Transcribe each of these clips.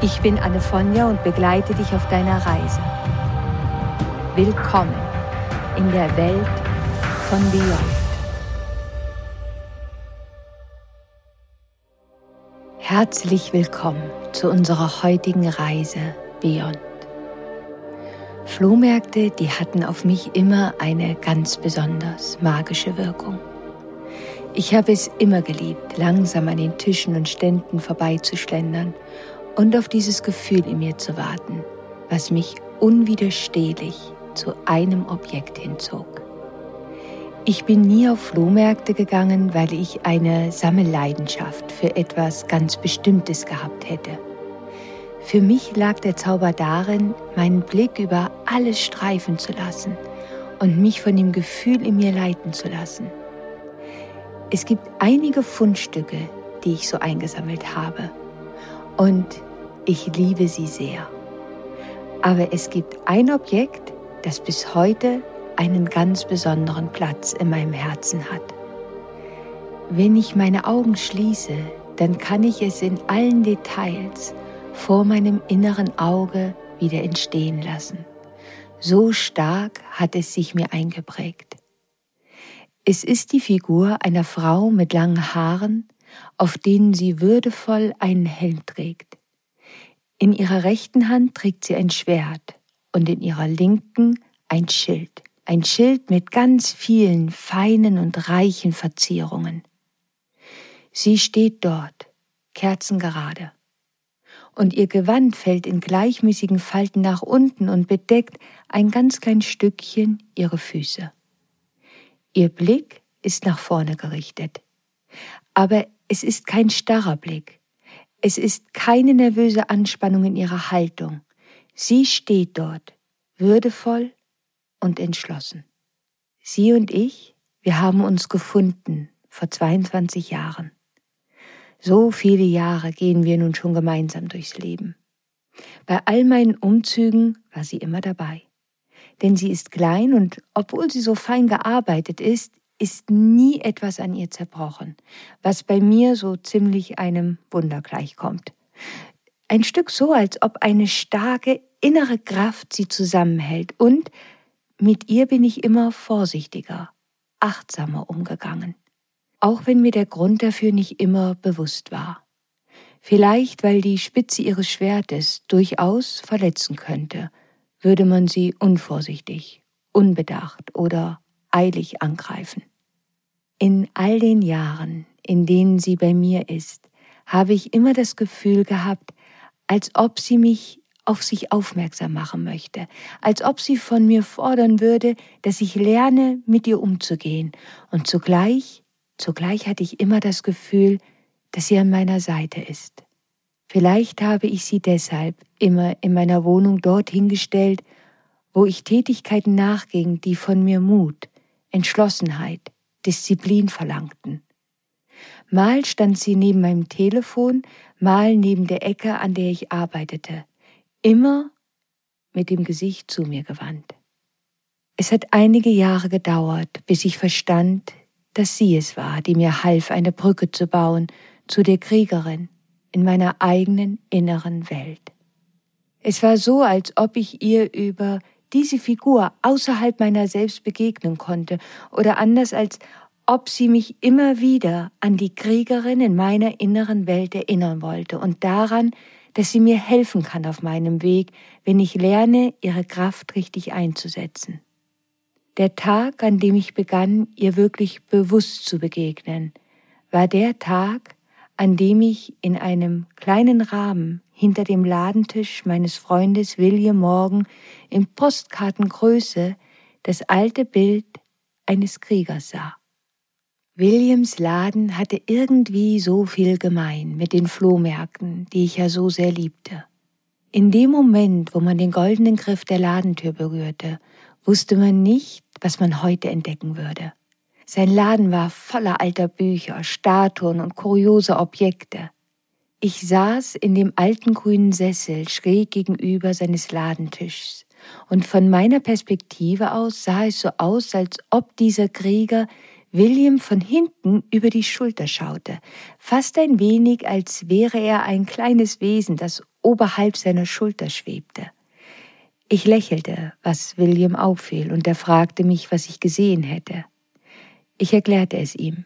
Ich bin Anne Fonja und begleite dich auf deiner Reise. Willkommen in der Welt von Beyond. Herzlich willkommen zu unserer heutigen Reise Beyond. Flohmärkte, die hatten auf mich immer eine ganz besonders magische Wirkung. Ich habe es immer geliebt, langsam an den Tischen und Ständen vorbeizuschlendern und auf dieses Gefühl in mir zu warten, was mich unwiderstehlich zu einem Objekt hinzog. Ich bin nie auf Flohmärkte gegangen, weil ich eine Sammelleidenschaft für etwas ganz Bestimmtes gehabt hätte. Für mich lag der Zauber darin, meinen Blick über alles streifen zu lassen und mich von dem Gefühl in mir leiten zu lassen. Es gibt einige Fundstücke, die ich so eingesammelt habe. Und ich liebe sie sehr. Aber es gibt ein Objekt, das bis heute einen ganz besonderen Platz in meinem Herzen hat. Wenn ich meine Augen schließe, dann kann ich es in allen Details vor meinem inneren Auge wieder entstehen lassen. So stark hat es sich mir eingeprägt. Es ist die Figur einer Frau mit langen Haaren, auf denen sie würdevoll einen Helm trägt. In ihrer rechten Hand trägt sie ein Schwert und in ihrer linken ein Schild. Ein Schild mit ganz vielen feinen und reichen Verzierungen. Sie steht dort, kerzengerade. Und ihr Gewand fällt in gleichmäßigen Falten nach unten und bedeckt ein ganz klein Stückchen ihre Füße. Ihr Blick ist nach vorne gerichtet. Aber es ist kein starrer Blick. Es ist keine nervöse Anspannung in ihrer Haltung. Sie steht dort, würdevoll und entschlossen. Sie und ich, wir haben uns gefunden vor 22 Jahren. So viele Jahre gehen wir nun schon gemeinsam durchs Leben. Bei all meinen Umzügen war sie immer dabei. Denn sie ist klein und obwohl sie so fein gearbeitet ist, ist nie etwas an ihr zerbrochen, was bei mir so ziemlich einem Wunder gleichkommt. Ein Stück so, als ob eine starke innere Kraft sie zusammenhält und mit ihr bin ich immer vorsichtiger, achtsamer umgegangen, auch wenn mir der Grund dafür nicht immer bewusst war. Vielleicht, weil die Spitze ihres Schwertes durchaus verletzen könnte, würde man sie unvorsichtig, unbedacht oder eilig angreifen. In all den Jahren, in denen sie bei mir ist, habe ich immer das Gefühl gehabt, als ob sie mich auf sich aufmerksam machen möchte, als ob sie von mir fordern würde, dass ich lerne, mit ihr umzugehen. Und zugleich, zugleich hatte ich immer das Gefühl, dass sie an meiner Seite ist. Vielleicht habe ich sie deshalb immer in meiner Wohnung dorthin gestellt, wo ich Tätigkeiten nachging, die von mir Mut, Entschlossenheit, Disziplin verlangten. Mal stand sie neben meinem Telefon, mal neben der Ecke, an der ich arbeitete, immer mit dem Gesicht zu mir gewandt. Es hat einige Jahre gedauert, bis ich verstand, dass sie es war, die mir half, eine Brücke zu bauen zu der Kriegerin in meiner eigenen inneren Welt. Es war so, als ob ich ihr über diese Figur außerhalb meiner selbst begegnen konnte oder anders als ob sie mich immer wieder an die Kriegerin in meiner inneren Welt erinnern wollte und daran, dass sie mir helfen kann auf meinem Weg, wenn ich lerne, ihre Kraft richtig einzusetzen. Der Tag, an dem ich begann, ihr wirklich bewusst zu begegnen, war der Tag, an dem ich in einem kleinen Rahmen hinter dem Ladentisch meines Freundes William Morgan in Postkartengröße das alte Bild eines Kriegers sah. Williams Laden hatte irgendwie so viel gemein mit den Flohmärkten, die ich ja so sehr liebte. In dem Moment, wo man den goldenen Griff der Ladentür berührte, wusste man nicht, was man heute entdecken würde. Sein Laden war voller alter Bücher, Statuen und kuriose Objekte. Ich saß in dem alten grünen Sessel schräg gegenüber seines Ladentischs, und von meiner Perspektive aus sah es so aus, als ob dieser Krieger William von hinten über die Schulter schaute, fast ein wenig, als wäre er ein kleines Wesen, das oberhalb seiner Schulter schwebte. Ich lächelte, was William auffiel, und er fragte mich, was ich gesehen hätte. Ich erklärte es ihm.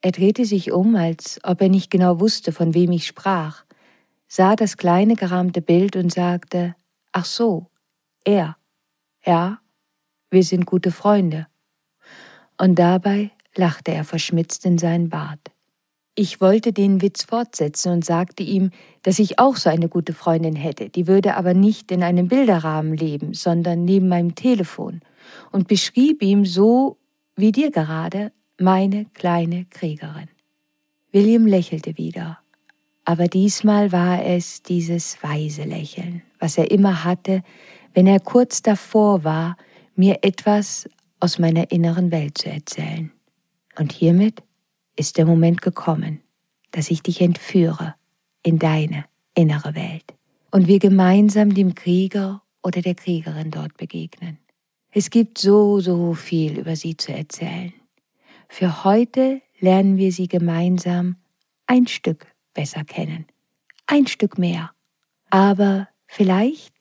Er drehte sich um, als ob er nicht genau wusste, von wem ich sprach, sah das kleine gerahmte Bild und sagte, Ach so, er. Ja, wir sind gute Freunde und dabei lachte er verschmitzt in seinen Bart. Ich wollte den Witz fortsetzen und sagte ihm, dass ich auch so eine gute Freundin hätte, die würde aber nicht in einem Bilderrahmen leben, sondern neben meinem Telefon, und beschrieb ihm so wie dir gerade meine kleine Kriegerin. William lächelte wieder, aber diesmal war es dieses weise Lächeln, was er immer hatte, wenn er kurz davor war, mir etwas aus meiner inneren Welt zu erzählen. Und hiermit ist der Moment gekommen, dass ich dich entführe in deine innere Welt und wir gemeinsam dem Krieger oder der Kriegerin dort begegnen. Es gibt so, so viel über sie zu erzählen. Für heute lernen wir sie gemeinsam ein Stück besser kennen, ein Stück mehr. Aber vielleicht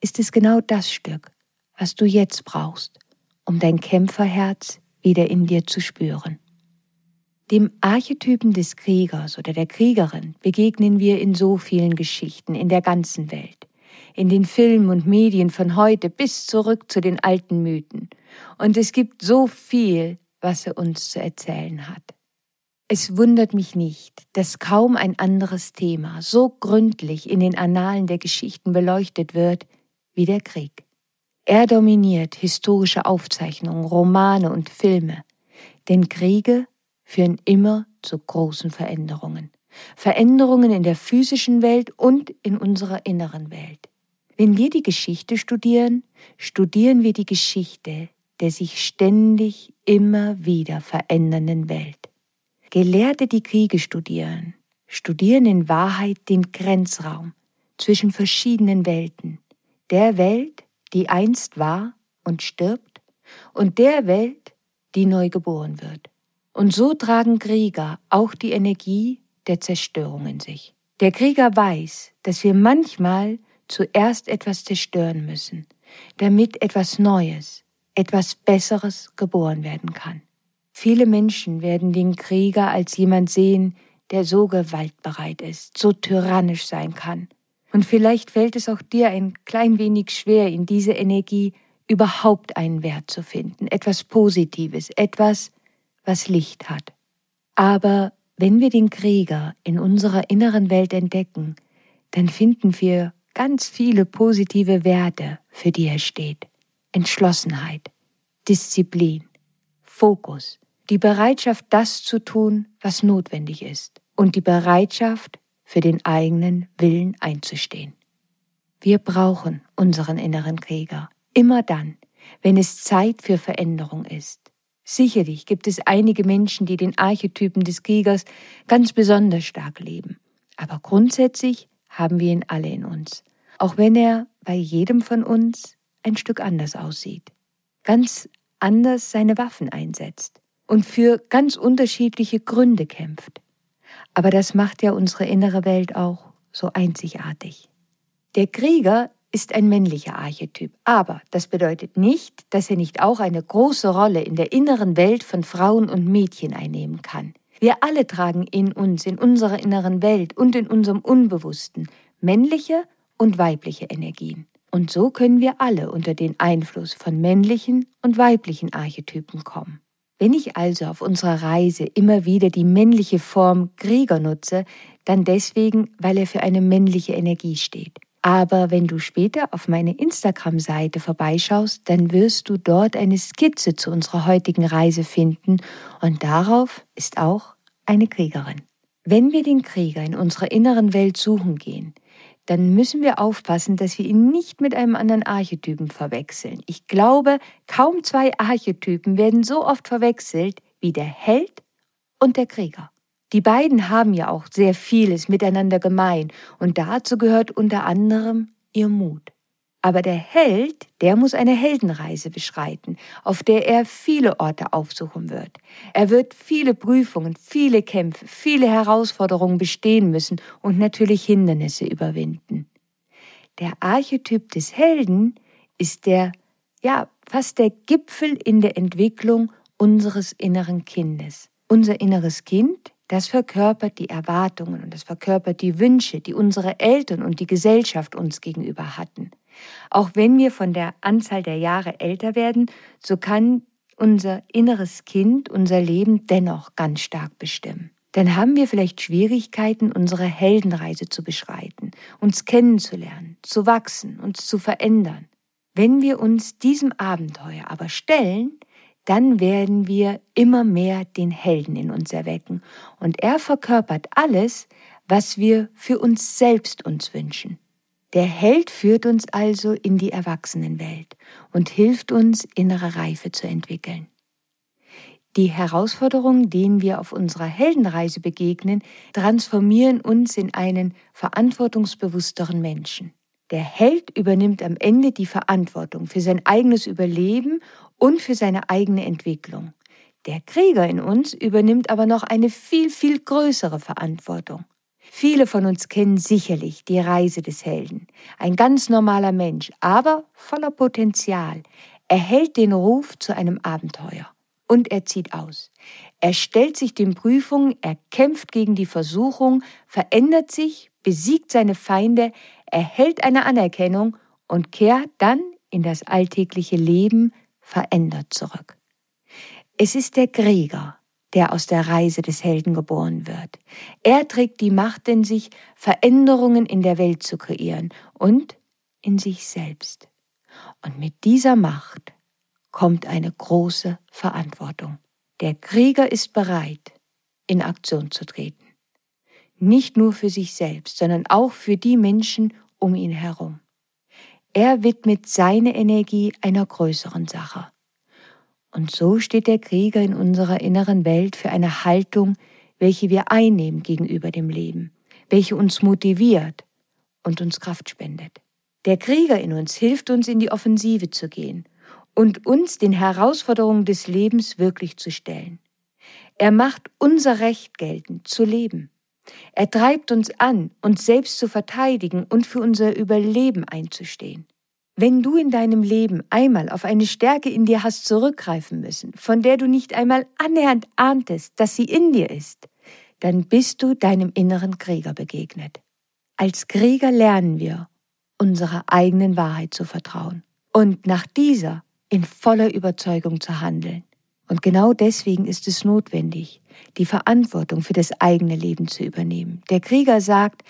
ist es genau das Stück, was du jetzt brauchst, um dein Kämpferherz wieder in dir zu spüren. Dem Archetypen des Kriegers oder der Kriegerin begegnen wir in so vielen Geschichten in der ganzen Welt, in den Filmen und Medien von heute bis zurück zu den alten Mythen. Und es gibt so viel, was er uns zu erzählen hat. Es wundert mich nicht, dass kaum ein anderes Thema so gründlich in den Annalen der Geschichten beleuchtet wird wie der Krieg. Er dominiert historische Aufzeichnungen, Romane und Filme, denn Kriege führen immer zu großen Veränderungen. Veränderungen in der physischen Welt und in unserer inneren Welt. Wenn wir die Geschichte studieren, studieren wir die Geschichte der sich ständig immer wieder verändernden Welt. Gelehrte, die Kriege studieren, studieren in Wahrheit den Grenzraum zwischen verschiedenen Welten, der Welt, die einst war und stirbt, und der Welt, die neu geboren wird. Und so tragen Krieger auch die Energie der Zerstörung in sich. Der Krieger weiß, dass wir manchmal zuerst etwas zerstören müssen, damit etwas Neues, etwas Besseres geboren werden kann. Viele Menschen werden den Krieger als jemand sehen, der so gewaltbereit ist, so tyrannisch sein kann, und vielleicht fällt es auch dir ein klein wenig schwer, in diese Energie überhaupt einen Wert zu finden, etwas Positives, etwas, was Licht hat. Aber wenn wir den Krieger in unserer inneren Welt entdecken, dann finden wir ganz viele positive Werte, für die er steht. Entschlossenheit, Disziplin, Fokus, die Bereitschaft, das zu tun, was notwendig ist, und die Bereitschaft, für den eigenen Willen einzustehen. Wir brauchen unseren inneren Krieger immer dann, wenn es Zeit für Veränderung ist. Sicherlich gibt es einige Menschen, die den Archetypen des Kriegers ganz besonders stark leben. Aber grundsätzlich haben wir ihn alle in uns, auch wenn er bei jedem von uns ein Stück anders aussieht, ganz anders seine Waffen einsetzt und für ganz unterschiedliche Gründe kämpft. Aber das macht ja unsere innere Welt auch so einzigartig. Der Krieger ist ein männlicher Archetyp, aber das bedeutet nicht, dass er nicht auch eine große Rolle in der inneren Welt von Frauen und Mädchen einnehmen kann. Wir alle tragen in uns, in unserer inneren Welt und in unserem Unbewussten männliche und weibliche Energien. Und so können wir alle unter den Einfluss von männlichen und weiblichen Archetypen kommen. Wenn ich also auf unserer Reise immer wieder die männliche Form Krieger nutze, dann deswegen, weil er für eine männliche Energie steht. Aber wenn du später auf meine Instagram-Seite vorbeischaust, dann wirst du dort eine Skizze zu unserer heutigen Reise finden und darauf ist auch eine Kriegerin. Wenn wir den Krieger in unserer inneren Welt suchen gehen, dann müssen wir aufpassen, dass wir ihn nicht mit einem anderen Archetypen verwechseln. Ich glaube, kaum zwei Archetypen werden so oft verwechselt wie der Held und der Krieger. Die beiden haben ja auch sehr vieles miteinander gemein und dazu gehört unter anderem ihr Mut. Aber der Held, der muss eine Heldenreise beschreiten, auf der er viele Orte aufsuchen wird. Er wird viele Prüfungen, viele Kämpfe, viele Herausforderungen bestehen müssen und natürlich Hindernisse überwinden. Der Archetyp des Helden ist der, ja, fast der Gipfel in der Entwicklung unseres inneren Kindes. Unser inneres Kind das verkörpert die Erwartungen und das verkörpert die Wünsche, die unsere Eltern und die Gesellschaft uns gegenüber hatten. Auch wenn wir von der Anzahl der Jahre älter werden, so kann unser inneres Kind unser Leben dennoch ganz stark bestimmen. Dann haben wir vielleicht Schwierigkeiten, unsere Heldenreise zu beschreiten, uns kennenzulernen, zu wachsen, uns zu verändern. Wenn wir uns diesem Abenteuer aber stellen, dann werden wir immer mehr den Helden in uns erwecken und er verkörpert alles, was wir für uns selbst uns wünschen. Der Held führt uns also in die Erwachsenenwelt und hilft uns, innere Reife zu entwickeln. Die Herausforderungen, denen wir auf unserer Heldenreise begegnen, transformieren uns in einen verantwortungsbewussteren Menschen. Der Held übernimmt am Ende die Verantwortung für sein eigenes Überleben und für seine eigene Entwicklung. Der Krieger in uns übernimmt aber noch eine viel, viel größere Verantwortung. Viele von uns kennen sicherlich die Reise des Helden. Ein ganz normaler Mensch, aber voller Potenzial. Er hält den Ruf zu einem Abenteuer. Und er zieht aus. Er stellt sich den Prüfungen, er kämpft gegen die Versuchung, verändert sich, besiegt seine Feinde, erhält eine Anerkennung und kehrt dann in das alltägliche Leben verändert zurück. Es ist der Krieger, der aus der Reise des Helden geboren wird. Er trägt die Macht in sich, Veränderungen in der Welt zu kreieren und in sich selbst. Und mit dieser Macht kommt eine große Verantwortung. Der Krieger ist bereit, in Aktion zu treten. Nicht nur für sich selbst, sondern auch für die Menschen um ihn herum. Er widmet seine Energie einer größeren Sache. Und so steht der Krieger in unserer inneren Welt für eine Haltung, welche wir einnehmen gegenüber dem Leben, welche uns motiviert und uns Kraft spendet. Der Krieger in uns hilft uns in die Offensive zu gehen und uns den Herausforderungen des Lebens wirklich zu stellen. Er macht unser Recht geltend, zu leben. Er treibt uns an, uns selbst zu verteidigen und für unser Überleben einzustehen. Wenn du in deinem Leben einmal auf eine Stärke in dir hast zurückgreifen müssen, von der du nicht einmal annähernd ahntest, dass sie in dir ist, dann bist du deinem inneren Krieger begegnet. Als Krieger lernen wir, unserer eigenen Wahrheit zu vertrauen und nach dieser in voller Überzeugung zu handeln. Und genau deswegen ist es notwendig, die Verantwortung für das eigene Leben zu übernehmen. Der Krieger sagt,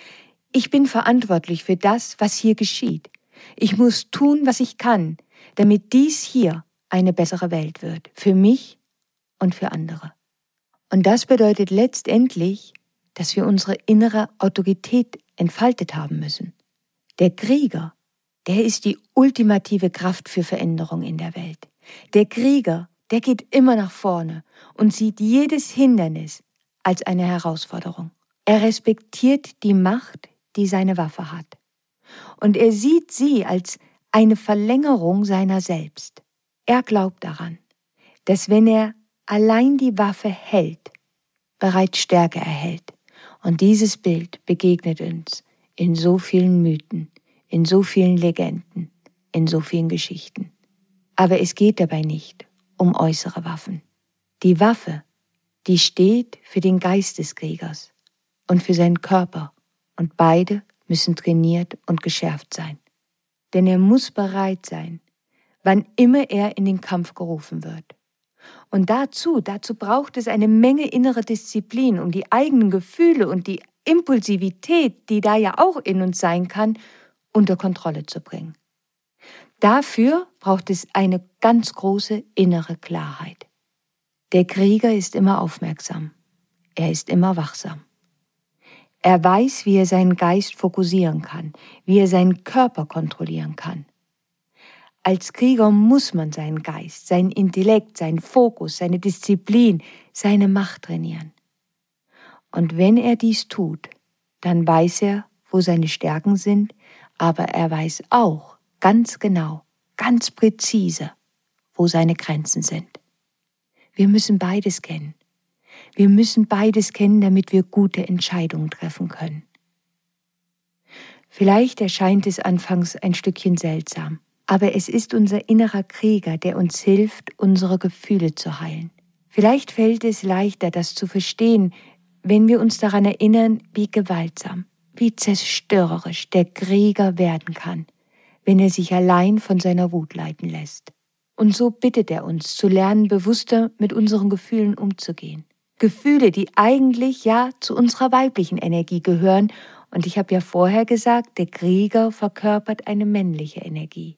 ich bin verantwortlich für das, was hier geschieht. Ich muss tun, was ich kann, damit dies hier eine bessere Welt wird, für mich und für andere. Und das bedeutet letztendlich, dass wir unsere innere Autorität entfaltet haben müssen. Der Krieger, der ist die ultimative Kraft für Veränderung in der Welt. Der Krieger der geht immer nach vorne und sieht jedes Hindernis als eine Herausforderung. Er respektiert die Macht, die seine Waffe hat. Und er sieht sie als eine Verlängerung seiner selbst. Er glaubt daran, dass wenn er allein die Waffe hält, bereits Stärke erhält. Und dieses Bild begegnet uns in so vielen Mythen, in so vielen Legenden, in so vielen Geschichten. Aber es geht dabei nicht um äußere Waffen. Die Waffe, die steht für den Geist des Kriegers und für seinen Körper, und beide müssen trainiert und geschärft sein. Denn er muss bereit sein, wann immer er in den Kampf gerufen wird. Und dazu, dazu braucht es eine Menge innere Disziplin, um die eigenen Gefühle und die Impulsivität, die da ja auch in uns sein kann, unter Kontrolle zu bringen. Dafür braucht es eine ganz große innere Klarheit. Der Krieger ist immer aufmerksam. Er ist immer wachsam. Er weiß, wie er seinen Geist fokussieren kann, wie er seinen Körper kontrollieren kann. Als Krieger muss man seinen Geist, seinen Intellekt, seinen Fokus, seine Disziplin, seine Macht trainieren. Und wenn er dies tut, dann weiß er, wo seine Stärken sind, aber er weiß auch ganz genau, ganz präzise, wo seine Grenzen sind. Wir müssen beides kennen. Wir müssen beides kennen, damit wir gute Entscheidungen treffen können. Vielleicht erscheint es anfangs ein Stückchen seltsam, aber es ist unser innerer Krieger, der uns hilft, unsere Gefühle zu heilen. Vielleicht fällt es leichter, das zu verstehen, wenn wir uns daran erinnern, wie gewaltsam, wie zerstörerisch der Krieger werden kann, wenn er sich allein von seiner Wut leiten lässt. Und so bittet er uns zu lernen, bewusster mit unseren Gefühlen umzugehen. Gefühle, die eigentlich ja zu unserer weiblichen Energie gehören. Und ich habe ja vorher gesagt, der Krieger verkörpert eine männliche Energie.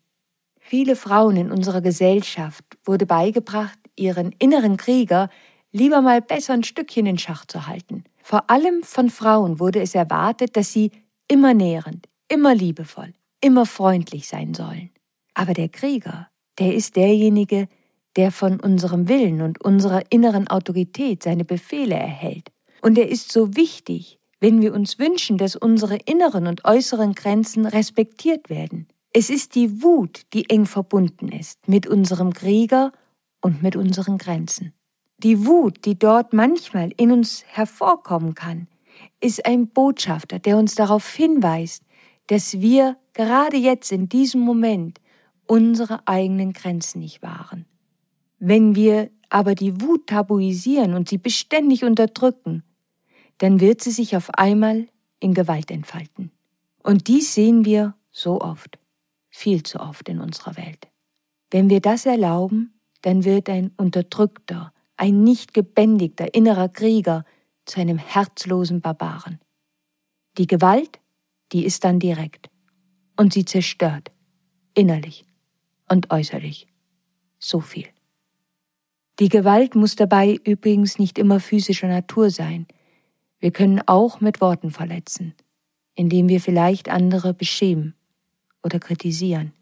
Viele Frauen in unserer Gesellschaft wurde beigebracht, ihren inneren Krieger lieber mal besser ein Stückchen in Schach zu halten. Vor allem von Frauen wurde es erwartet, dass sie immer nährend, immer liebevoll, immer freundlich sein sollen. Aber der Krieger, der ist derjenige, der von unserem Willen und unserer inneren Autorität seine Befehle erhält. Und er ist so wichtig, wenn wir uns wünschen, dass unsere inneren und äußeren Grenzen respektiert werden. Es ist die Wut, die eng verbunden ist mit unserem Krieger und mit unseren Grenzen. Die Wut, die dort manchmal in uns hervorkommen kann, ist ein Botschafter, der uns darauf hinweist, dass wir gerade jetzt in diesem Moment unsere eigenen Grenzen nicht wahren. Wenn wir aber die Wut tabuisieren und sie beständig unterdrücken, dann wird sie sich auf einmal in Gewalt entfalten. Und dies sehen wir so oft, viel zu oft in unserer Welt. Wenn wir das erlauben, dann wird ein unterdrückter, ein nicht gebändigter innerer Krieger zu einem herzlosen Barbaren. Die Gewalt, die ist dann direkt und sie zerstört, innerlich und äußerlich, so viel. Die Gewalt muss dabei übrigens nicht immer physischer Natur sein. Wir können auch mit Worten verletzen, indem wir vielleicht andere beschämen oder kritisieren.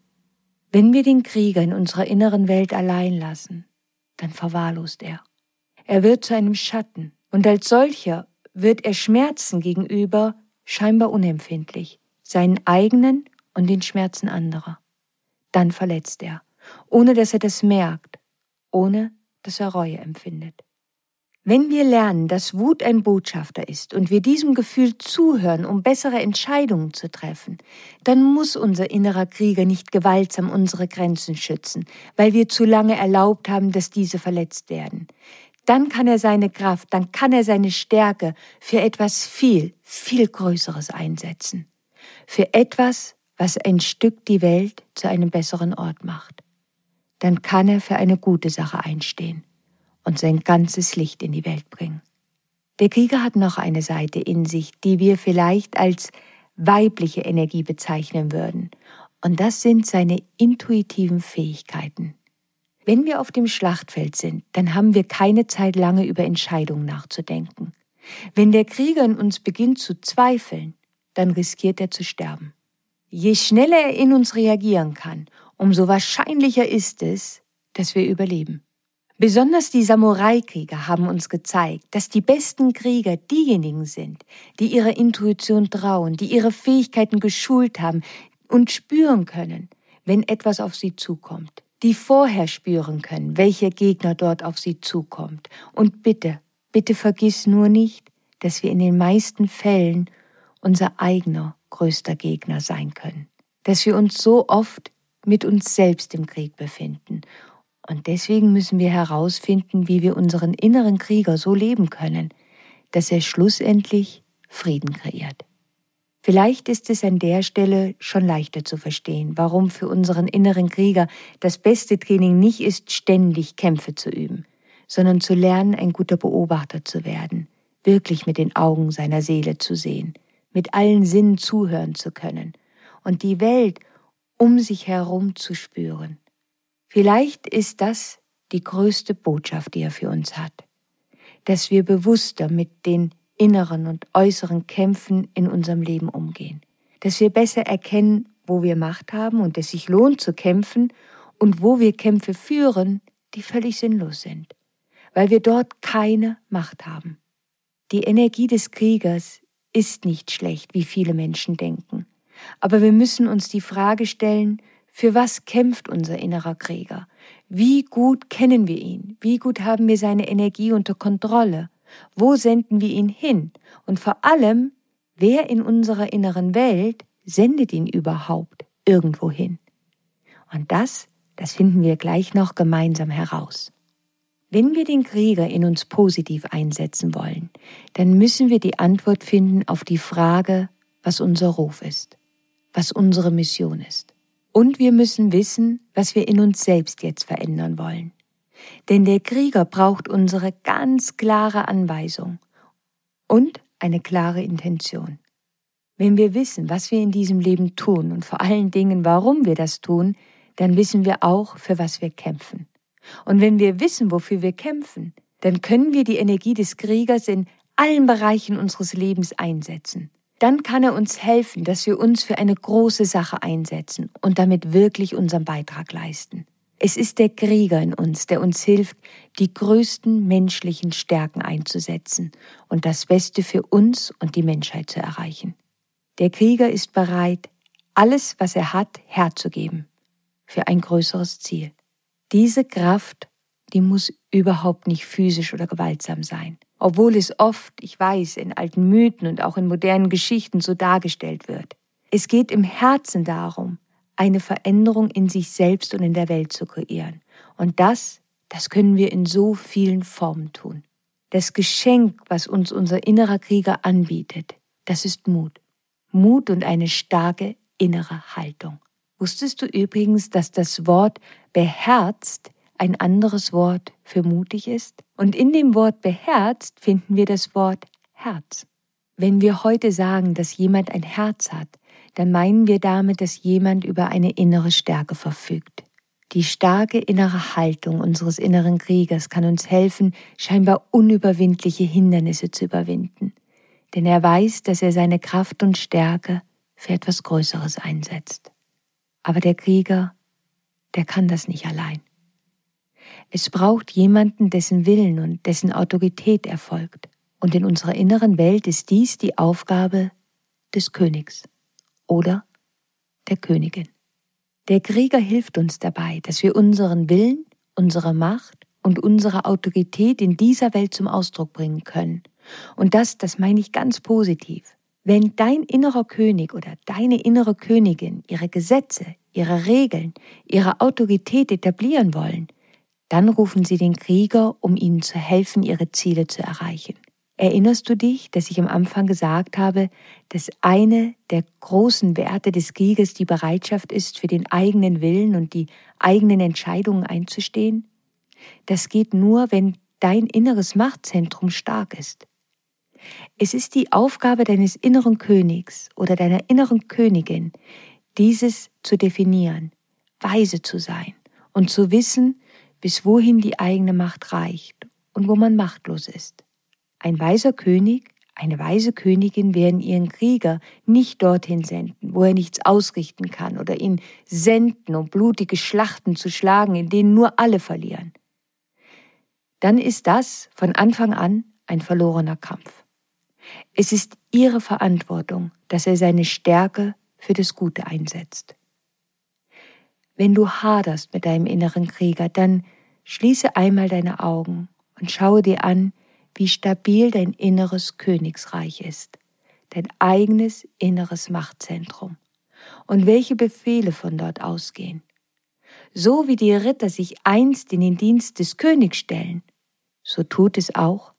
Wenn wir den Krieger in unserer inneren Welt allein lassen, dann verwahrlost er. Er wird zu einem Schatten und als solcher wird er Schmerzen gegenüber scheinbar unempfindlich, seinen eigenen und den Schmerzen anderer. Dann verletzt er, ohne dass er das merkt, ohne dass er Reue empfindet. Wenn wir lernen, dass Wut ein Botschafter ist und wir diesem Gefühl zuhören, um bessere Entscheidungen zu treffen, dann muss unser innerer Krieger nicht gewaltsam unsere Grenzen schützen, weil wir zu lange erlaubt haben, dass diese verletzt werden. Dann kann er seine Kraft, dann kann er seine Stärke für etwas viel, viel Größeres einsetzen. Für etwas, was ein Stück die Welt zu einem besseren Ort macht dann kann er für eine gute Sache einstehen und sein ganzes Licht in die Welt bringen. Der Krieger hat noch eine Seite in sich, die wir vielleicht als weibliche Energie bezeichnen würden, und das sind seine intuitiven Fähigkeiten. Wenn wir auf dem Schlachtfeld sind, dann haben wir keine Zeit lange über Entscheidungen nachzudenken. Wenn der Krieger in uns beginnt zu zweifeln, dann riskiert er zu sterben. Je schneller er in uns reagieren kann umso wahrscheinlicher ist es, dass wir überleben. Besonders die Samurai-Krieger haben uns gezeigt, dass die besten Krieger diejenigen sind, die ihrer Intuition trauen, die ihre Fähigkeiten geschult haben und spüren können, wenn etwas auf sie zukommt, die vorher spüren können, welcher Gegner dort auf sie zukommt. Und bitte, bitte vergiss nur nicht, dass wir in den meisten Fällen unser eigener größter Gegner sein können, dass wir uns so oft mit uns selbst im Krieg befinden. Und deswegen müssen wir herausfinden, wie wir unseren inneren Krieger so leben können, dass er schlussendlich Frieden kreiert. Vielleicht ist es an der Stelle schon leichter zu verstehen, warum für unseren inneren Krieger das beste Training nicht ist, ständig Kämpfe zu üben, sondern zu lernen, ein guter Beobachter zu werden, wirklich mit den Augen seiner Seele zu sehen, mit allen Sinnen zuhören zu können – und die Welt um sich herum zu spüren. Vielleicht ist das die größte Botschaft, die er für uns hat, dass wir bewusster mit den inneren und äußeren Kämpfen in unserem Leben umgehen, dass wir besser erkennen, wo wir Macht haben und es sich lohnt zu kämpfen und wo wir Kämpfe führen, die völlig sinnlos sind, weil wir dort keine Macht haben. Die Energie des Kriegers ist nicht schlecht, wie viele Menschen denken, aber wir müssen uns die Frage stellen, für was kämpft unser innerer Krieger? Wie gut kennen wir ihn? Wie gut haben wir seine Energie unter Kontrolle? Wo senden wir ihn hin? Und vor allem, wer in unserer inneren Welt sendet ihn überhaupt irgendwo hin? Und das, das finden wir gleich noch gemeinsam heraus. Wenn wir den Krieger in uns positiv einsetzen wollen, dann müssen wir die Antwort finden auf die Frage, was unser Ruf ist, was unsere Mission ist. Und wir müssen wissen, was wir in uns selbst jetzt verändern wollen. Denn der Krieger braucht unsere ganz klare Anweisung und eine klare Intention. Wenn wir wissen, was wir in diesem Leben tun und vor allen Dingen, warum wir das tun, dann wissen wir auch, für was wir kämpfen. Und wenn wir wissen, wofür wir kämpfen, dann können wir die Energie des Kriegers in allen Bereichen unseres Lebens einsetzen dann kann er uns helfen, dass wir uns für eine große Sache einsetzen und damit wirklich unseren Beitrag leisten. Es ist der Krieger in uns, der uns hilft, die größten menschlichen Stärken einzusetzen und das Beste für uns und die Menschheit zu erreichen. Der Krieger ist bereit, alles, was er hat, herzugeben für ein größeres Ziel. Diese Kraft, die muss überhaupt nicht physisch oder gewaltsam sein obwohl es oft, ich weiß, in alten Mythen und auch in modernen Geschichten so dargestellt wird. Es geht im Herzen darum, eine Veränderung in sich selbst und in der Welt zu kreieren. Und das, das können wir in so vielen Formen tun. Das Geschenk, was uns unser innerer Krieger anbietet, das ist Mut. Mut und eine starke innere Haltung. Wusstest du übrigens, dass das Wort beherzt ein anderes Wort für mutig ist? Und in dem Wort beherzt finden wir das Wort Herz. Wenn wir heute sagen, dass jemand ein Herz hat, dann meinen wir damit, dass jemand über eine innere Stärke verfügt. Die starke innere Haltung unseres inneren Kriegers kann uns helfen, scheinbar unüberwindliche Hindernisse zu überwinden. Denn er weiß, dass er seine Kraft und Stärke für etwas Größeres einsetzt. Aber der Krieger, der kann das nicht allein. Es braucht jemanden, dessen Willen und dessen Autorität erfolgt. Und in unserer inneren Welt ist dies die Aufgabe des Königs oder der Königin. Der Krieger hilft uns dabei, dass wir unseren Willen, unsere Macht und unsere Autorität in dieser Welt zum Ausdruck bringen können. Und das, das meine ich ganz positiv. Wenn dein innerer König oder deine innere Königin ihre Gesetze, ihre Regeln, ihre Autorität etablieren wollen, dann rufen sie den Krieger, um ihnen zu helfen, ihre Ziele zu erreichen. Erinnerst du dich, dass ich am Anfang gesagt habe, dass eine der großen Werte des Krieges die Bereitschaft ist, für den eigenen Willen und die eigenen Entscheidungen einzustehen? Das geht nur, wenn dein inneres Machtzentrum stark ist. Es ist die Aufgabe deines inneren Königs oder deiner inneren Königin, dieses zu definieren, weise zu sein und zu wissen, bis wohin die eigene Macht reicht und wo man machtlos ist. Ein weiser König, eine weise Königin werden ihren Krieger nicht dorthin senden, wo er nichts ausrichten kann, oder ihn senden, um blutige Schlachten zu schlagen, in denen nur alle verlieren. Dann ist das von Anfang an ein verlorener Kampf. Es ist ihre Verantwortung, dass er seine Stärke für das Gute einsetzt. Wenn du haderst mit deinem inneren Krieger, dann Schließe einmal deine Augen und schaue dir an, wie stabil dein inneres Königsreich ist, dein eigenes inneres Machtzentrum und welche Befehle von dort ausgehen. So wie die Ritter sich einst in den Dienst des Königs stellen, so tut es auch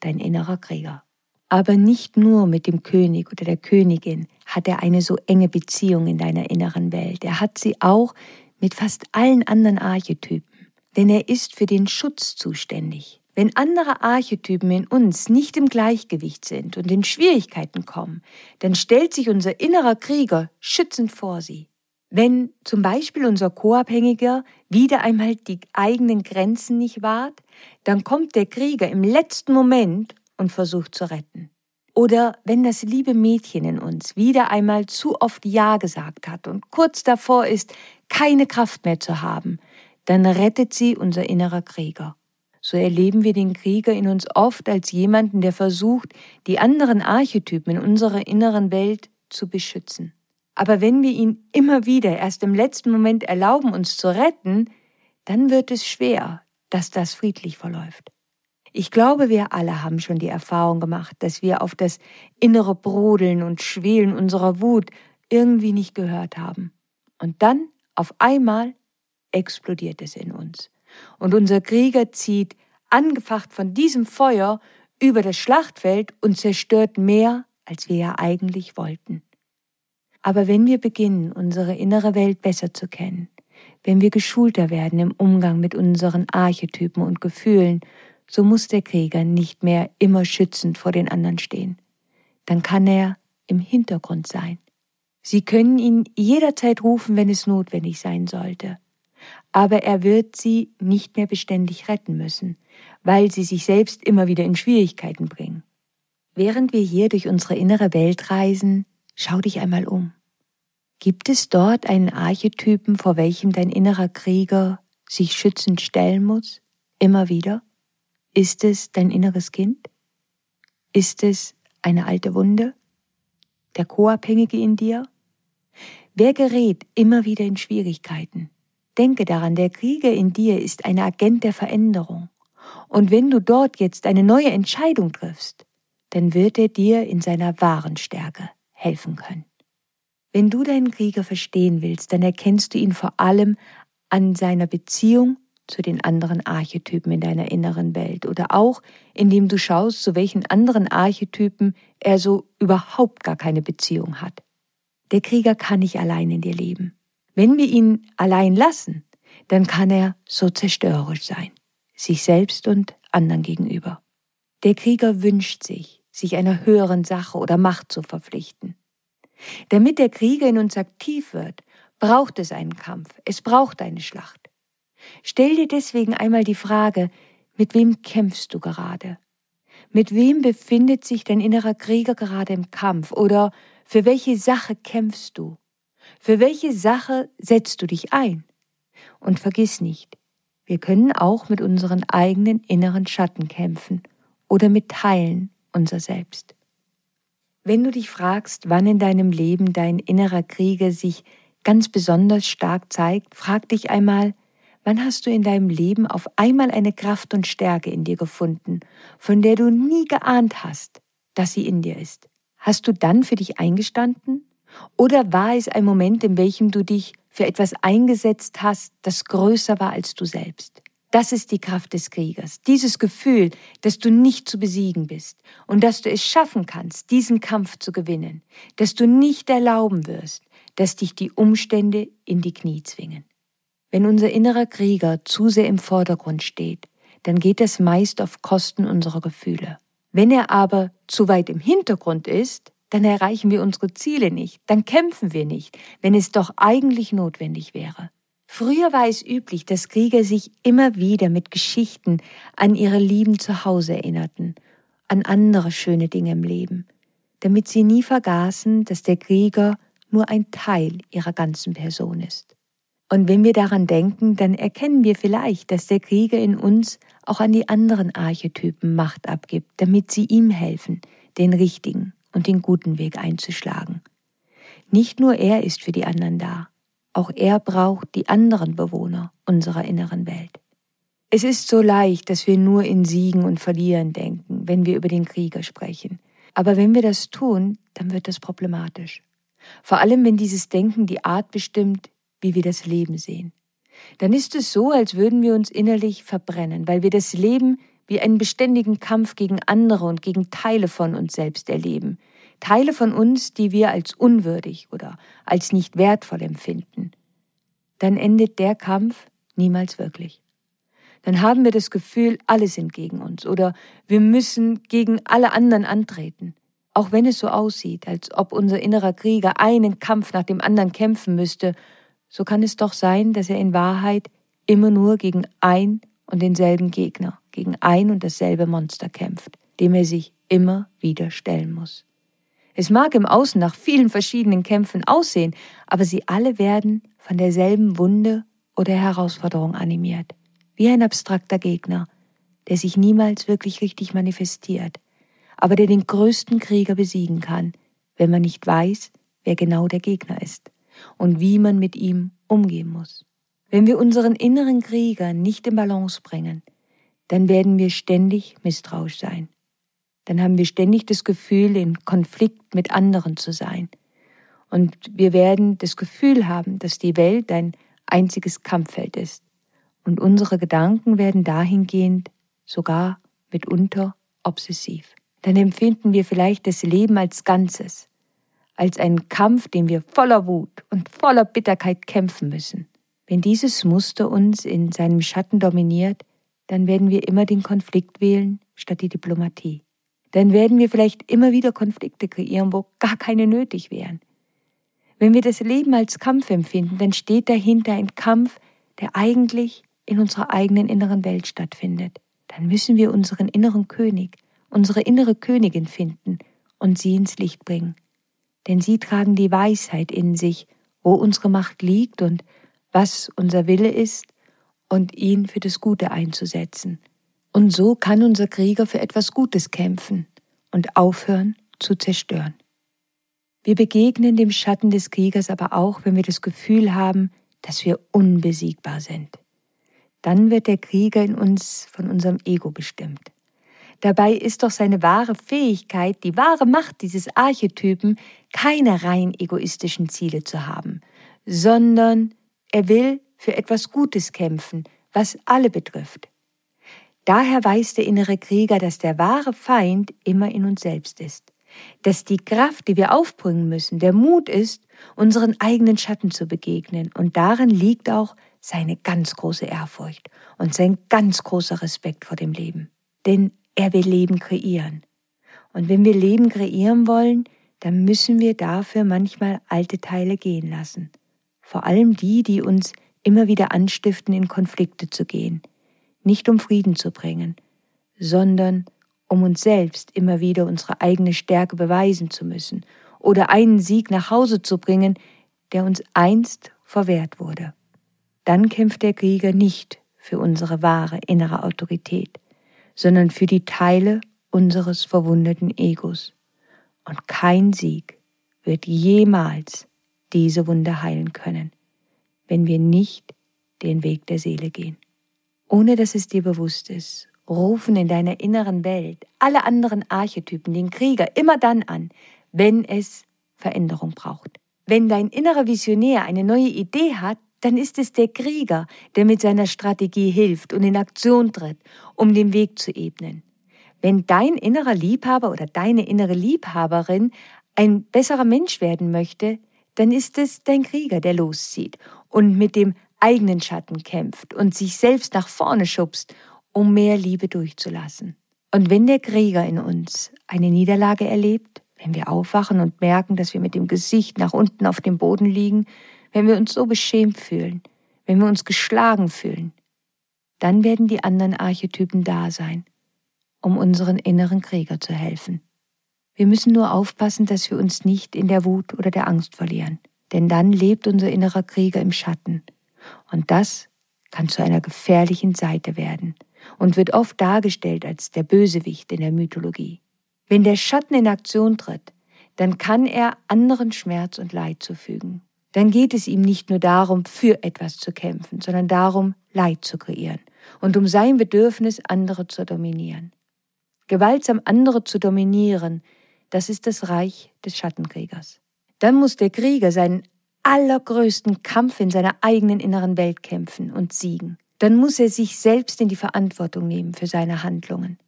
dein innerer Krieger. Aber nicht nur mit dem König oder der Königin hat er eine so enge Beziehung in deiner inneren Welt, er hat sie auch mit fast allen anderen Archetypen denn er ist für den Schutz zuständig. Wenn andere Archetypen in uns nicht im Gleichgewicht sind und in Schwierigkeiten kommen, dann stellt sich unser innerer Krieger schützend vor sie. Wenn zum Beispiel unser Co-Abhängiger wieder einmal die eigenen Grenzen nicht wahrt, dann kommt der Krieger im letzten Moment und versucht zu retten. Oder wenn das liebe Mädchen in uns wieder einmal zu oft Ja gesagt hat und kurz davor ist, keine Kraft mehr zu haben, dann rettet sie unser innerer Krieger. So erleben wir den Krieger in uns oft als jemanden, der versucht, die anderen Archetypen in unserer inneren Welt zu beschützen. Aber wenn wir ihn immer wieder erst im letzten Moment erlauben, uns zu retten, dann wird es schwer, dass das friedlich verläuft. Ich glaube, wir alle haben schon die Erfahrung gemacht, dass wir auf das innere Brodeln und Schwelen unserer Wut irgendwie nicht gehört haben. Und dann, auf einmal, explodiert es in uns. Und unser Krieger zieht, angefacht von diesem Feuer, über das Schlachtfeld und zerstört mehr, als wir ja eigentlich wollten. Aber wenn wir beginnen, unsere innere Welt besser zu kennen, wenn wir geschulter werden im Umgang mit unseren Archetypen und Gefühlen so muss der Krieger nicht mehr immer schützend vor den anderen stehen. Dann kann er im Hintergrund sein. Sie können ihn jederzeit rufen, wenn es notwendig sein sollte. Aber er wird sie nicht mehr beständig retten müssen, weil sie sich selbst immer wieder in Schwierigkeiten bringen. Während wir hier durch unsere innere Welt reisen, schau dich einmal um. Gibt es dort einen Archetypen, vor welchem dein innerer Krieger sich schützend stellen muss? Immer wieder? Ist es dein inneres Kind? Ist es eine alte Wunde? Der Co-Abhängige in dir? Wer gerät immer wieder in Schwierigkeiten? Denke daran, der Krieger in dir ist ein Agent der Veränderung. Und wenn du dort jetzt eine neue Entscheidung triffst, dann wird er dir in seiner wahren Stärke helfen können. Wenn du deinen Krieger verstehen willst, dann erkennst du ihn vor allem an seiner Beziehung zu den anderen Archetypen in deiner inneren Welt oder auch indem du schaust, zu welchen anderen Archetypen er so überhaupt gar keine Beziehung hat. Der Krieger kann nicht allein in dir leben. Wenn wir ihn allein lassen, dann kann er so zerstörerisch sein, sich selbst und anderen gegenüber. Der Krieger wünscht sich, sich einer höheren Sache oder Macht zu verpflichten. Damit der Krieger in uns aktiv wird, braucht es einen Kampf, es braucht eine Schlacht. Stell dir deswegen einmal die Frage, mit wem kämpfst du gerade? Mit wem befindet sich dein innerer Krieger gerade im Kampf? Oder für welche Sache kämpfst du? Für welche Sache setzt du dich ein? Und vergiss nicht, wir können auch mit unseren eigenen inneren Schatten kämpfen oder mit Teilen unser Selbst. Wenn du dich fragst, wann in deinem Leben dein innerer Krieger sich ganz besonders stark zeigt, frag dich einmal, Wann hast du in deinem Leben auf einmal eine Kraft und Stärke in dir gefunden, von der du nie geahnt hast, dass sie in dir ist? Hast du dann für dich eingestanden? Oder war es ein Moment, in welchem du dich für etwas eingesetzt hast, das größer war als du selbst? Das ist die Kraft des Kriegers, dieses Gefühl, dass du nicht zu besiegen bist und dass du es schaffen kannst, diesen Kampf zu gewinnen, dass du nicht erlauben wirst, dass dich die Umstände in die Knie zwingen. Wenn unser innerer Krieger zu sehr im Vordergrund steht, dann geht das meist auf Kosten unserer Gefühle. Wenn er aber zu weit im Hintergrund ist, dann erreichen wir unsere Ziele nicht, dann kämpfen wir nicht, wenn es doch eigentlich notwendig wäre. Früher war es üblich, dass Krieger sich immer wieder mit Geschichten an ihre Lieben zu Hause erinnerten, an andere schöne Dinge im Leben, damit sie nie vergaßen, dass der Krieger nur ein Teil ihrer ganzen Person ist. Und wenn wir daran denken, dann erkennen wir vielleicht, dass der Krieger in uns auch an die anderen Archetypen Macht abgibt, damit sie ihm helfen, den richtigen und den guten Weg einzuschlagen. Nicht nur er ist für die anderen da, auch er braucht die anderen Bewohner unserer inneren Welt. Es ist so leicht, dass wir nur in Siegen und Verlieren denken, wenn wir über den Krieger sprechen. Aber wenn wir das tun, dann wird das problematisch. Vor allem, wenn dieses Denken die Art bestimmt, wie wir das Leben sehen. Dann ist es so, als würden wir uns innerlich verbrennen, weil wir das Leben wie einen beständigen Kampf gegen andere und gegen Teile von uns selbst erleben. Teile von uns, die wir als unwürdig oder als nicht wertvoll empfinden. Dann endet der Kampf niemals wirklich. dann haben wir das Gefühl, alle sind gegen uns oder wir müssen gegen alle anderen antreten. Auch wenn es so aussieht, als ob unser innerer Krieger einen Kampf nach dem anderen kämpfen müsste, so kann es doch sein, dass er in Wahrheit immer nur gegen ein und denselben Gegner, gegen ein und dasselbe Monster kämpft, dem er sich immer wieder stellen muss. Es mag im Außen nach vielen verschiedenen Kämpfen aussehen, aber sie alle werden von derselben Wunde oder Herausforderung animiert, wie ein abstrakter Gegner, der sich niemals wirklich richtig manifestiert, aber der den größten Krieger besiegen kann, wenn man nicht weiß, wer genau der Gegner ist und wie man mit ihm umgehen muss. Wenn wir unseren inneren Krieger nicht in Balance bringen, dann werden wir ständig misstrauisch sein. Dann haben wir ständig das Gefühl, in Konflikt mit anderen zu sein. Und wir werden das Gefühl haben, dass die Welt ein einziges Kampffeld ist. Und unsere Gedanken werden dahingehend sogar mitunter obsessiv. Dann empfinden wir vielleicht das Leben als Ganzes, als einen Kampf, den wir voller Wut und voller Bitterkeit kämpfen müssen. Wenn dieses Muster uns in seinem Schatten dominiert, dann werden wir immer den Konflikt wählen statt die Diplomatie. Dann werden wir vielleicht immer wieder Konflikte kreieren, wo gar keine nötig wären. Wenn wir das Leben als Kampf empfinden, dann steht dahinter ein Kampf, der eigentlich in unserer eigenen inneren Welt stattfindet. Dann müssen wir unseren inneren König, unsere innere Königin finden und sie ins Licht bringen. Denn sie tragen die Weisheit in sich, wo unsere Macht liegt und was unser Wille ist, und ihn für das Gute einzusetzen. Und so kann unser Krieger für etwas Gutes kämpfen und aufhören zu zerstören. Wir begegnen dem Schatten des Kriegers aber auch, wenn wir das Gefühl haben, dass wir unbesiegbar sind. Dann wird der Krieger in uns von unserem Ego bestimmt. Dabei ist doch seine wahre Fähigkeit, die wahre Macht dieses Archetypen, keine rein egoistischen Ziele zu haben, sondern er will für etwas Gutes kämpfen, was alle betrifft. Daher weiß der innere Krieger, dass der wahre Feind immer in uns selbst ist dass die Kraft, die wir aufbringen müssen, der Mut ist, unseren eigenen Schatten zu begegnen. Und darin liegt auch seine ganz große Ehrfurcht und sein ganz großer Respekt vor dem Leben. Denn er will Leben kreieren. Und wenn wir Leben kreieren wollen, dann müssen wir dafür manchmal alte Teile gehen lassen. Vor allem die, die uns immer wieder anstiften, in Konflikte zu gehen. Nicht um Frieden zu bringen, sondern um uns selbst immer wieder unsere eigene Stärke beweisen zu müssen oder einen Sieg nach Hause zu bringen, der uns einst verwehrt wurde. Dann kämpft der Krieger nicht für unsere wahre innere Autorität, sondern für die Teile unseres verwundeten Egos. Und kein Sieg wird jemals diese Wunde heilen können, wenn wir nicht den Weg der Seele gehen. Ohne dass es dir bewusst ist rufen in deiner inneren Welt alle anderen Archetypen den Krieger immer dann an, wenn es Veränderung braucht. Wenn dein innerer Visionär eine neue Idee hat, dann ist es der Krieger, der mit seiner Strategie hilft und in Aktion tritt, um den Weg zu ebnen. Wenn dein innerer Liebhaber oder deine innere Liebhaberin ein besserer Mensch werden möchte, dann ist es dein Krieger, der loszieht und mit dem eigenen Schatten kämpft und sich selbst nach vorne schubst um mehr Liebe durchzulassen. Und wenn der Krieger in uns eine Niederlage erlebt, wenn wir aufwachen und merken, dass wir mit dem Gesicht nach unten auf dem Boden liegen, wenn wir uns so beschämt fühlen, wenn wir uns geschlagen fühlen, dann werden die anderen Archetypen da sein, um unseren inneren Krieger zu helfen. Wir müssen nur aufpassen, dass wir uns nicht in der Wut oder der Angst verlieren, denn dann lebt unser innerer Krieger im Schatten. Und das kann zu einer gefährlichen Seite werden und wird oft dargestellt als der Bösewicht in der Mythologie. Wenn der Schatten in Aktion tritt, dann kann er anderen Schmerz und Leid zufügen. Dann geht es ihm nicht nur darum, für etwas zu kämpfen, sondern darum, Leid zu kreieren und um sein Bedürfnis, andere zu dominieren. Gewaltsam andere zu dominieren, das ist das Reich des Schattenkriegers. Dann muss der Krieger seinen allergrößten Kampf in seiner eigenen inneren Welt kämpfen und siegen dann muss er sich selbst in die Verantwortung nehmen für seine Handlungen.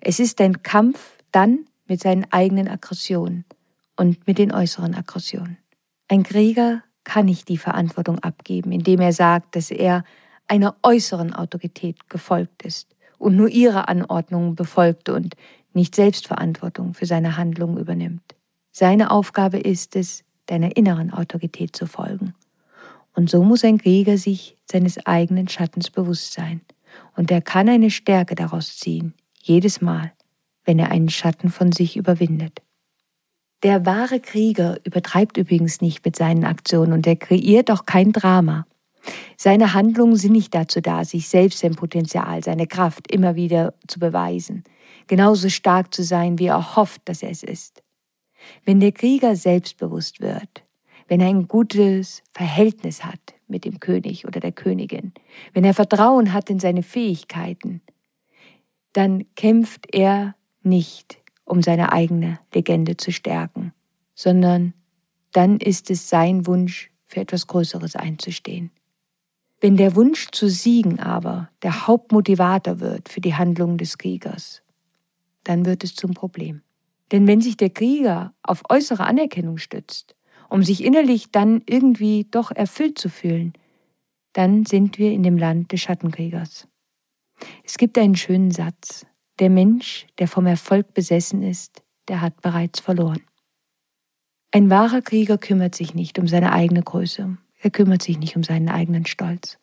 Es ist ein Kampf dann mit seinen eigenen Aggressionen und mit den äußeren Aggressionen. Ein Krieger kann nicht die Verantwortung abgeben, indem er sagt, dass er einer äußeren Autorität gefolgt ist und nur ihre Anordnungen befolgt und nicht Selbstverantwortung für seine Handlungen übernimmt. Seine Aufgabe ist es, deiner inneren Autorität zu folgen. Und so muss ein Krieger sich seines eigenen Schattens bewusst sein. Und er kann eine Stärke daraus ziehen, jedes Mal, wenn er einen Schatten von sich überwindet. Der wahre Krieger übertreibt übrigens nicht mit seinen Aktionen und er kreiert auch kein Drama. Seine Handlungen sind nicht dazu da, sich selbst sein Potenzial, seine Kraft immer wieder zu beweisen, genauso stark zu sein, wie er hofft, dass er es ist. Wenn der Krieger selbstbewusst wird, wenn er ein gutes Verhältnis hat mit dem König oder der Königin, wenn er Vertrauen hat in seine Fähigkeiten, dann kämpft er nicht, um seine eigene Legende zu stärken, sondern dann ist es sein Wunsch, für etwas Größeres einzustehen. Wenn der Wunsch zu siegen aber der Hauptmotivator wird für die Handlungen des Kriegers, dann wird es zum Problem. Denn wenn sich der Krieger auf äußere Anerkennung stützt, um sich innerlich dann irgendwie doch erfüllt zu fühlen, dann sind wir in dem Land des Schattenkriegers. Es gibt einen schönen Satz. Der Mensch, der vom Erfolg besessen ist, der hat bereits verloren. Ein wahrer Krieger kümmert sich nicht um seine eigene Größe, er kümmert sich nicht um seinen eigenen Stolz.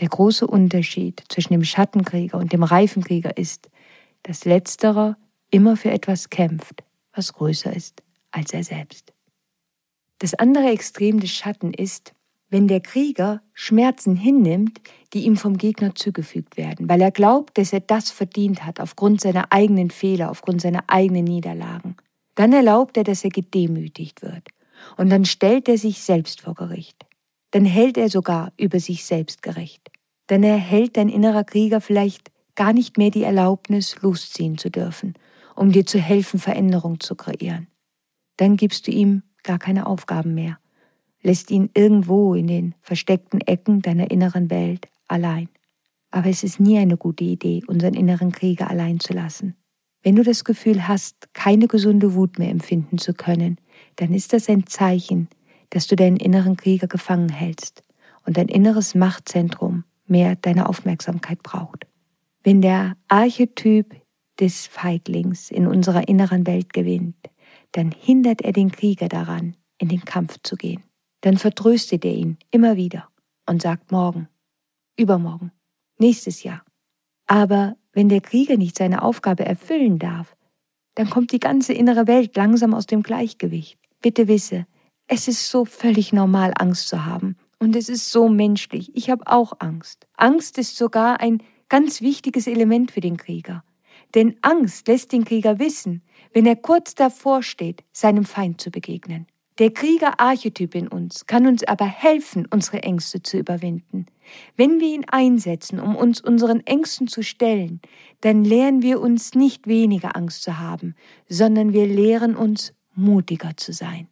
Der große Unterschied zwischen dem Schattenkrieger und dem Reifenkrieger ist, dass letzterer immer für etwas kämpft, was größer ist als er selbst. Das andere Extrem des Schatten ist, wenn der Krieger Schmerzen hinnimmt, die ihm vom Gegner zugefügt werden, weil er glaubt, dass er das verdient hat aufgrund seiner eigenen Fehler, aufgrund seiner eigenen Niederlagen. Dann erlaubt er, dass er gedemütigt wird. Und dann stellt er sich selbst vor Gericht. Dann hält er sogar über sich selbst gerecht. Dann erhält dein innerer Krieger vielleicht gar nicht mehr die Erlaubnis, losziehen zu dürfen, um dir zu helfen, Veränderung zu kreieren. Dann gibst du ihm gar keine Aufgaben mehr lässt ihn irgendwo in den versteckten Ecken deiner inneren Welt allein. Aber es ist nie eine gute Idee, unseren inneren Krieger allein zu lassen. Wenn du das Gefühl hast, keine gesunde Wut mehr empfinden zu können, dann ist das ein Zeichen, dass du deinen inneren Krieger gefangen hältst und dein inneres Machtzentrum mehr deine Aufmerksamkeit braucht. Wenn der Archetyp des Feiglings in unserer inneren Welt gewinnt, dann hindert er den Krieger daran, in den Kampf zu gehen dann vertröstet er ihn immer wieder und sagt morgen, übermorgen, nächstes Jahr. Aber wenn der Krieger nicht seine Aufgabe erfüllen darf, dann kommt die ganze innere Welt langsam aus dem Gleichgewicht. Bitte wisse, es ist so völlig normal, Angst zu haben. Und es ist so menschlich. Ich habe auch Angst. Angst ist sogar ein ganz wichtiges Element für den Krieger. Denn Angst lässt den Krieger wissen, wenn er kurz davor steht, seinem Feind zu begegnen. Der Krieger-Archetyp in uns kann uns aber helfen, unsere Ängste zu überwinden. Wenn wir ihn einsetzen, um uns unseren Ängsten zu stellen, dann lehren wir uns nicht weniger Angst zu haben, sondern wir lehren uns mutiger zu sein.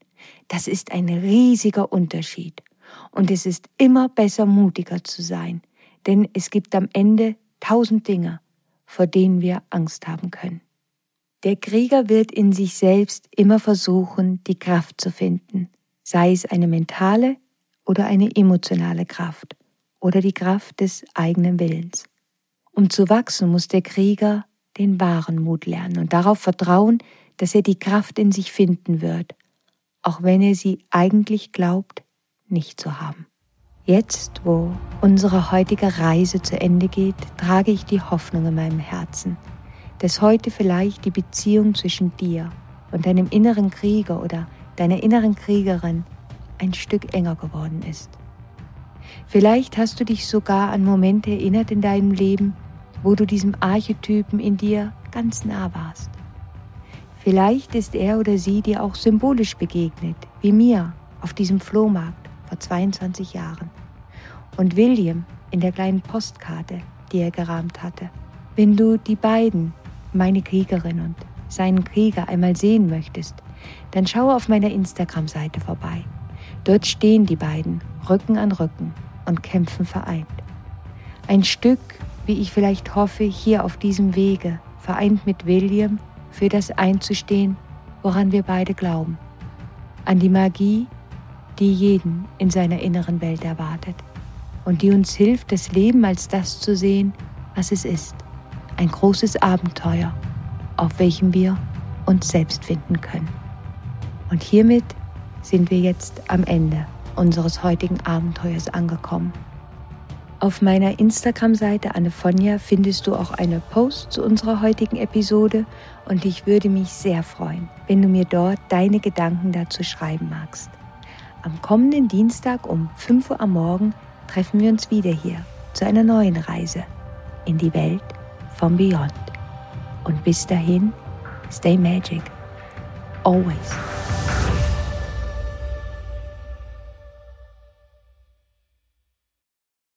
Das ist ein riesiger Unterschied. Und es ist immer besser, mutiger zu sein, denn es gibt am Ende tausend Dinge, vor denen wir Angst haben können. Der Krieger wird in sich selbst immer versuchen, die Kraft zu finden, sei es eine mentale oder eine emotionale Kraft oder die Kraft des eigenen Willens. Um zu wachsen, muss der Krieger den wahren Mut lernen und darauf vertrauen, dass er die Kraft in sich finden wird, auch wenn er sie eigentlich glaubt, nicht zu haben. Jetzt, wo unsere heutige Reise zu Ende geht, trage ich die Hoffnung in meinem Herzen, dass heute vielleicht die Beziehung zwischen dir und deinem inneren Krieger oder deiner inneren Kriegerin ein Stück enger geworden ist. Vielleicht hast du dich sogar an Momente erinnert in deinem Leben, wo du diesem Archetypen in dir ganz nah warst. Vielleicht ist er oder sie dir auch symbolisch begegnet, wie mir auf diesem Flohmarkt vor 22 Jahren und William in der kleinen Postkarte, die er gerahmt hatte. Wenn du die beiden meine Kriegerin und seinen Krieger einmal sehen möchtest, dann schaue auf meiner Instagram-Seite vorbei. Dort stehen die beiden Rücken an Rücken und kämpfen vereint. Ein Stück, wie ich vielleicht hoffe, hier auf diesem Wege, vereint mit William, für das einzustehen, woran wir beide glauben. An die Magie, die jeden in seiner inneren Welt erwartet. Und die uns hilft, das Leben als das zu sehen, was es ist. Ein großes Abenteuer, auf welchem wir uns selbst finden können. Und hiermit sind wir jetzt am Ende unseres heutigen Abenteuers angekommen. Auf meiner Instagram-Seite Annefonja findest du auch eine Post zu unserer heutigen Episode und ich würde mich sehr freuen, wenn du mir dort deine Gedanken dazu schreiben magst. Am kommenden Dienstag um 5 Uhr am Morgen treffen wir uns wieder hier zu einer neuen Reise in die Welt vom Beyond. Und bis dahin, stay magic. Always.